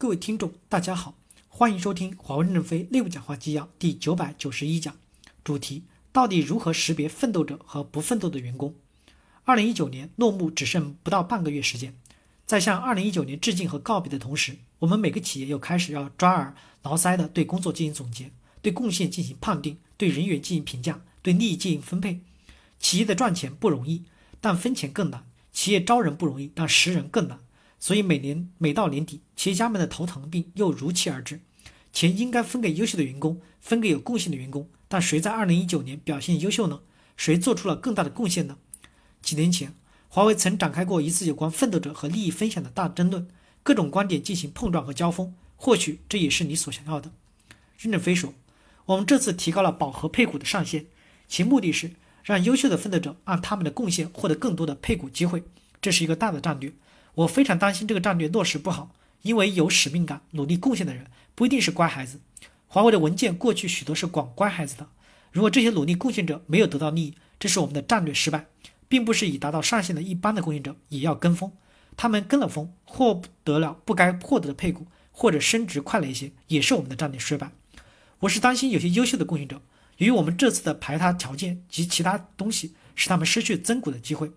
各位听众，大家好，欢迎收听华为任正非内部讲话纪要第九百九十一讲，主题：到底如何识别奋斗者和不奋斗的员工？二零一九年落幕只剩不到半个月时间，在向二零一九年致敬和告别的同时，我们每个企业又开始要抓耳挠腮的对工作进行总结，对贡献进行判定，对人员进行评价，对利益进行分配。企业的赚钱不容易，但分钱更难；企业招人不容易，但识人更难。所以每年每到年底，企业家们的头疼病又如期而至。钱应该分给优秀的员工，分给有贡献的员工。但谁在二零一九年表现优秀呢？谁做出了更大的贡献呢？几年前，华为曾展开过一次有关奋斗者和利益分享的大争论，各种观点进行碰撞和交锋。或许这也是你所想要的。任正非说：“我们这次提高了饱和配股的上限，其目的是让优秀的奋斗者按他们的贡献获得更多的配股机会。这是一个大的战略。”我非常担心这个战略落实不好，因为有使命感、努力贡献的人不一定是乖孩子。华为的文件过去许多是管乖孩子的，如果这些努力贡献者没有得到利益，这是我们的战略失败，并不是已达到上限的一般的贡献者也要跟风，他们跟了风，获得了不该获得的配股，或者升职快了一些，也是我们的战略失败。我是担心有些优秀的贡献者，由于我们这次的排他条件及其他东西，使他们失去增股的机会。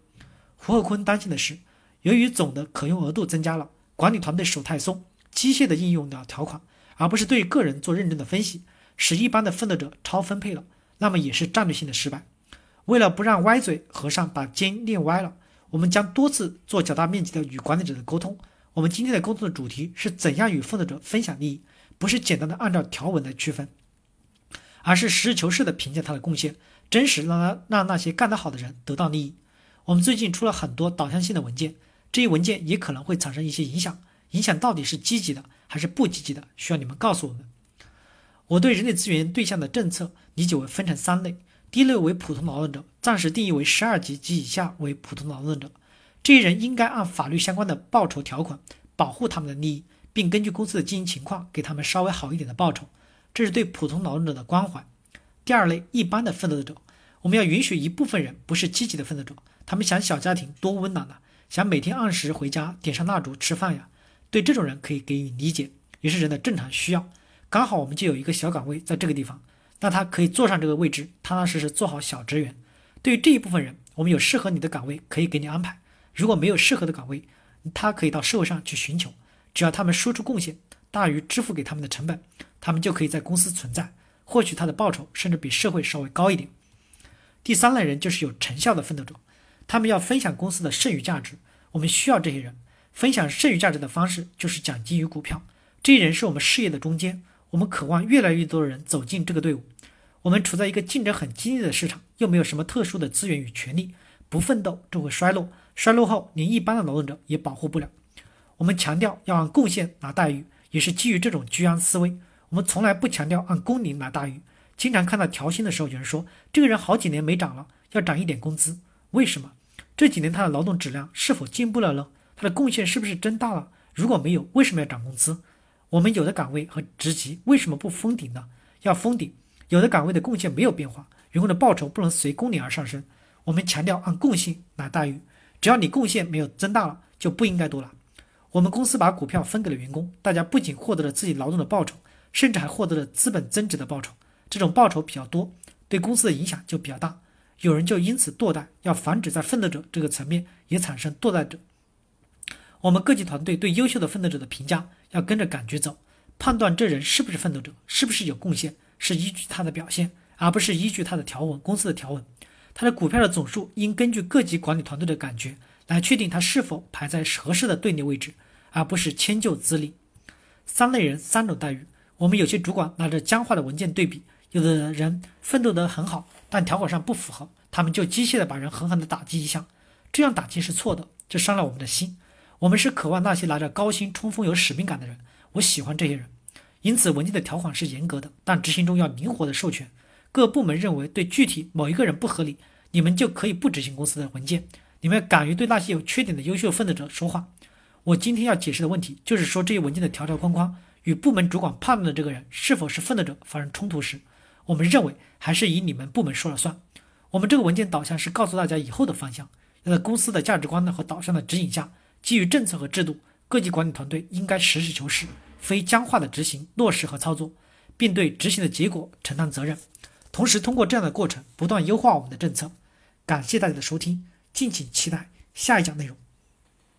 胡鹤坤担心的是。由于总的可用额度增加了，管理团队手太松，机械的应用了条款，而不是对个人做认真的分析，使一般的奋斗者超分配了，那么也是战略性的失败。为了不让歪嘴和尚把尖练歪了，我们将多次做较大面积的与管理者的沟通。我们今天的沟通的主题是怎样与奋斗者分享利益，不是简单的按照条文来区分，而是实事求是的评价他的贡献，真实让他让那些干得好的人得到利益。我们最近出了很多导向性的文件。这一文件也可能会产生一些影响，影响到底是积极的还是不积极的，需要你们告诉我们。我对人力资源对象的政策理解为分成三类：第一类为普通劳动者，暂时定义为十二级及以下为普通劳动者，这些人应该按法律相关的报酬条款保护他们的利益，并根据公司的经营情况给他们稍微好一点的报酬，这是对普通劳动者的关怀。第二类一般的奋斗者，我们要允许一部分人不是积极的奋斗者，他们想小家庭多温暖呐。想每天按时回家点上蜡烛吃饭呀？对这种人可以给予理解，也是人的正常需要。刚好我们就有一个小岗位在这个地方，那他可以坐上这个位置，踏踏实实做好小职员。对于这一部分人，我们有适合你的岗位可以给你安排。如果没有适合的岗位，他可以到社会上去寻求。只要他们输出贡献大于支付给他们的成本，他们就可以在公司存在，获取他的报酬甚至比社会稍微高一点。第三类人就是有成效的奋斗者。他们要分享公司的剩余价值，我们需要这些人分享剩余价值的方式就是奖金与股票。这些人是我们事业的中间，我们渴望越来越多的人走进这个队伍。我们处在一个竞争很激烈的市场，又没有什么特殊的资源与权利，不奋斗就会衰落，衰落后连一般的劳动者也保护不了。我们强调要按贡献拿待遇，也是基于这种居安思危。我们从来不强调按工龄拿待遇。经常看到调薪的时候，有人说这个人好几年没涨了，要涨一点工资。为什么这几年他的劳动质量是否进步了呢？他的贡献是不是增大了？如果没有，为什么要涨工资？我们有的岗位和职级为什么不封顶呢？要封顶。有的岗位的贡献没有变化，员工的报酬不能随工龄而上升。我们强调按贡献来待遇，只要你贡献没有增大了，就不应该多拿。我们公司把股票分给了员工，大家不仅获得了自己劳动的报酬，甚至还获得了资本增值的报酬。这种报酬比较多，对公司的影响就比较大。有人就因此堕代，要防止在奋斗者这个层面也产生堕代者。我们各级团队对优秀的奋斗者的评价要跟着感觉走，判断这人是不是奋斗者，是不是有贡献，是依据他的表现，而不是依据他的条文。公司的条文，他的股票的总数应根据各级管理团队的感觉来确定他是否排在合适的队列位置，而不是迁就资历。三类人三种待遇，我们有些主管拿着僵化的文件对比，有的人奋斗得很好。但条款上不符合，他们就机械的把人狠狠的打击一下，这样打击是错的，这伤了我们的心。我们是渴望那些拿着高薪冲锋、有使命感的人，我喜欢这些人。因此，文件的条款是严格的，但执行中要灵活的授权。各部门认为对具体某一个人不合理，你们就可以不执行公司的文件。你们敢于对那些有缺点的优秀奋斗者说话。我今天要解释的问题，就是说这些文件的条条框框与部门主管判断的这个人是否是奋斗者发生冲突时。我们认为还是以你们部门说了算。我们这个文件导向是告诉大家以后的方向，要在公司的价值观呢和导向的指引下，基于政策和制度，各级管理团队应该实事求是，非僵化的执行、落实和操作，并对执行的结果承担责任。同时，通过这样的过程，不断优化我们的政策。感谢大家的收听，敬请期待下一讲内容。